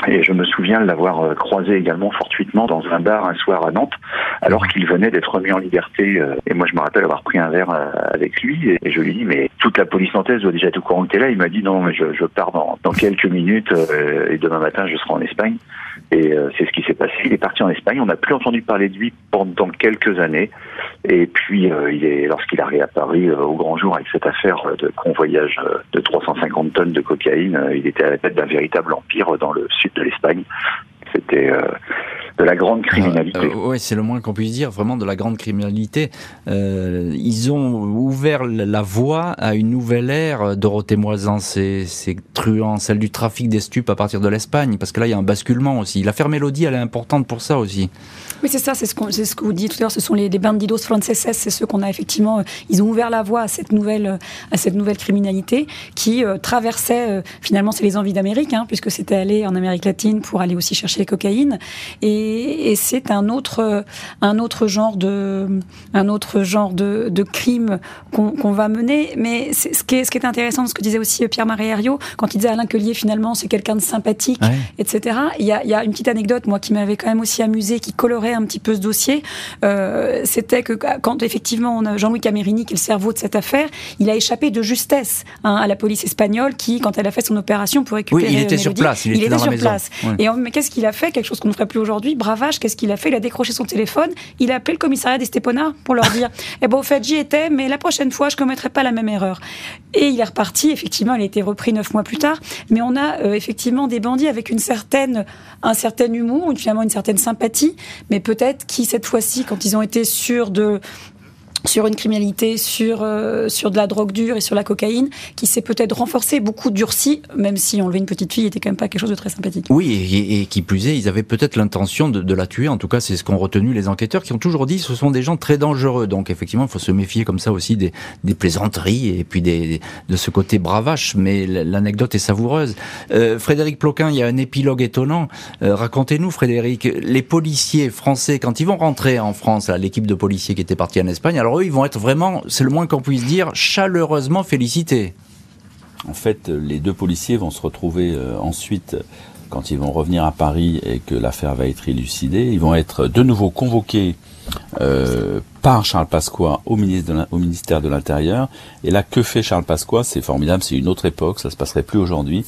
Et je me souviens de l'avoir euh, croisé également fortuitement dans un bar un soir à Nantes, alors qu'il venait d'être remis en liberté. euh, Et moi, je me rappelle avoir pris un verre euh, avec lui. Et je lui dit, mais toute la police nantaise doit déjà être au courant que t'es là. Il m'a dit, non, mais je, je pars dans, dans quelques minutes euh, et demain matin, je serai en Espagne. Et euh, c'est ce qui s'est passé. Il est parti en Espagne. On n'a plus entendu parler de lui pendant quelques années. Et puis, euh, il est, lorsqu'il a réapparu euh, au grand jour avec cette affaire de convoyage de 350 tonnes de cocaïne, il était à la tête d'un véritable empire dans le sud de l'Espagne. C'était euh, de la grande criminalité. Euh, ouais, c'est le moins qu'on puisse dire, vraiment de la grande criminalité. Euh, ils ont ouvert la voie à une nouvelle ère. euh, Dorothée Moisan, ces, ces truands, celle du trafic des stupes à partir de l'Espagne, parce que là, il y a un basculement aussi. L'affaire Mélodie, elle est importante pour ça aussi. Oui, c'est ça, c'est ce, qu'on- c'est ce que vous dites tout à l'heure, ce sont les, les bandidos franceses, c'est ceux qu'on a effectivement, ils ont ouvert la voie à cette nouvelle, à cette nouvelle criminalité qui euh, traversait, euh, finalement, c'est les envies d'Amérique, hein, puisque c'était aller en Amérique latine pour aller aussi chercher les cocaïnes, et, et c'est un autre, euh, un autre genre de, un autre genre de, de crime qu'on va mener, mais ce qui, est, ce qui est intéressant, ce que disait aussi Pierre-Marie Herriot, quand il disait Alain Quelier, finalement, c'est quelqu'un de sympathique, Ouais. etc. Il y, a, il y a une petite anecdote, moi, qui m'avait quand même aussi amusé, qui colorait un petit peu ce dossier. Euh, C'était que quand effectivement on a Jean-Louis Camerini, qui est le cerveau de cette affaire, il a échappé de justesse hein, à la police espagnole, qui, quand elle a fait son opération pour récupérer Oui, il était sur place, il était dans sur place. Ouais. Et on- mais qu'est-ce qu'il a fait Quelque chose qu'on ne ferait plus aujourd'hui. Bravage, qu'est-ce qu'il a fait? Il a décroché son téléphone, il a appelé le commissariat d'Estepona pour leur dire Eh ben, au fait, j'y étais, mais la prochaine fois, je ne commettrai pas la même erreur. Et il est reparti. Effectivement, il a été repris neuf mois plus tard. Mais on a euh, effectivement des bandits avec une certaine, un certain humour, finalement une certaine sympathie, mais peut-être qui, cette fois-ci, quand ils ont été sûrs de sur une criminalité, sur, euh, sur de la drogue dure et sur la cocaïne, qui s'est peut-être renforcée, beaucoup durci, même si enlever une petite fille était quand même pas quelque chose de très sympathique. Oui, et, qui plus est, ils avaient peut-être l'intention de, la tuer. En tout cas, c'est ce qu'ont retenu les enquêteurs, qui ont toujours dit ce sont des gens très dangereux. Donc, effectivement, il faut se méfier comme ça aussi des, plaisanteries et puis de ce côté bravache. Mais l'anecdote est savoureuse. Euh, Frédéric Ploquin, il y a un épilogue étonnant. Euh, Racontez-nous, Frédéric, les policiers français, quand ils vont rentrer en France, l'équipe de policiers qui était partie en Espagne, alors ils vont être vraiment, c'est le moins qu'on puisse dire, chaleureusement félicités. En fait, les deux policiers vont se retrouver euh, ensuite, quand ils vont revenir à Paris et que l'affaire va être élucidée, ils vont être de nouveau convoqués euh, par Charles Pasqua au ministère de l'Intérieur. Et là, que fait Charles Pasqua? C'est formidable, c'est une autre époque, ça se passerait plus aujourd'hui.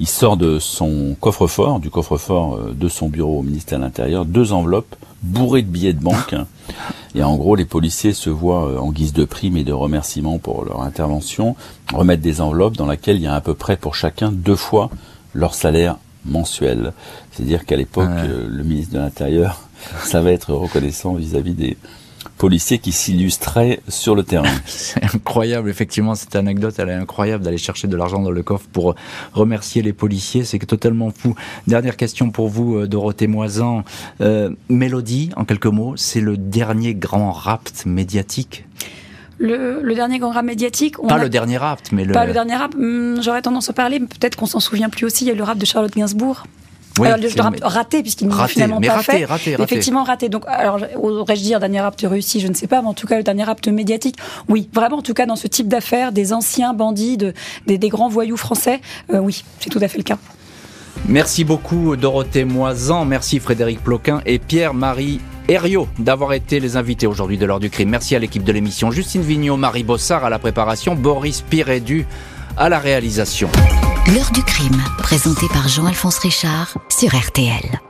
Il sort de son coffre-fort, du coffre-fort euh, de son bureau au ministère de l'Intérieur, deux enveloppes bourrées de billets de banque. Et en gros, les policiers se voient euh, en guise de prime et de remerciement pour leur intervention remettre des enveloppes dans lesquelles il y a à peu près pour chacun deux fois leur salaire mensuel. C'est-à-dire qu'à l'époque, Ouais. euh, le ministre de l'Intérieur savait être reconnaissant vis-à-vis des policiers qui s'illustraient sur le terrain. C'est incroyable, effectivement, cette anecdote, elle est incroyable d'aller chercher de l'argent dans le coffre pour remercier les policiers, c'est totalement fou. Dernière question pour vous, euh, Dorothée Moisan. Euh, Mélodie, en quelques mots, c'est le dernier grand rapt médiatique. Le, le dernier grand rap médiatique, on Pas a- le dernier rapt, mais le... Pas le dernier rap, hum, j'aurais tendance à parler, mais peut-être qu'on s'en souvient plus aussi, il y a eu le rap de Charlotte Gainsbourg. Oui, alors, le rap raté, puisqu'il ne finalement mais pas raté, fait. raté, raté. Effectivement raté. Donc, alors, aurais-je dire dernier rap réussi, je ne sais pas, mais en tout cas, le dernier rap médiatique, oui, vraiment, en tout cas, dans ce type d'affaires, des anciens bandits, de, des, des grands voyous français, euh, oui, c'est tout à fait le cas. Merci beaucoup Dorothée Moisan, merci Frédéric Ploquin et Pierre-Marie Herriot d'avoir été les invités aujourd'hui de l'heure du crime. Merci à l'équipe de l'émission, Justine Vignot, Marie Bossard à la préparation, Boris Pirédu à la réalisation. L'heure du crime, présenté par Jean-Alphonse Richard sur RTL.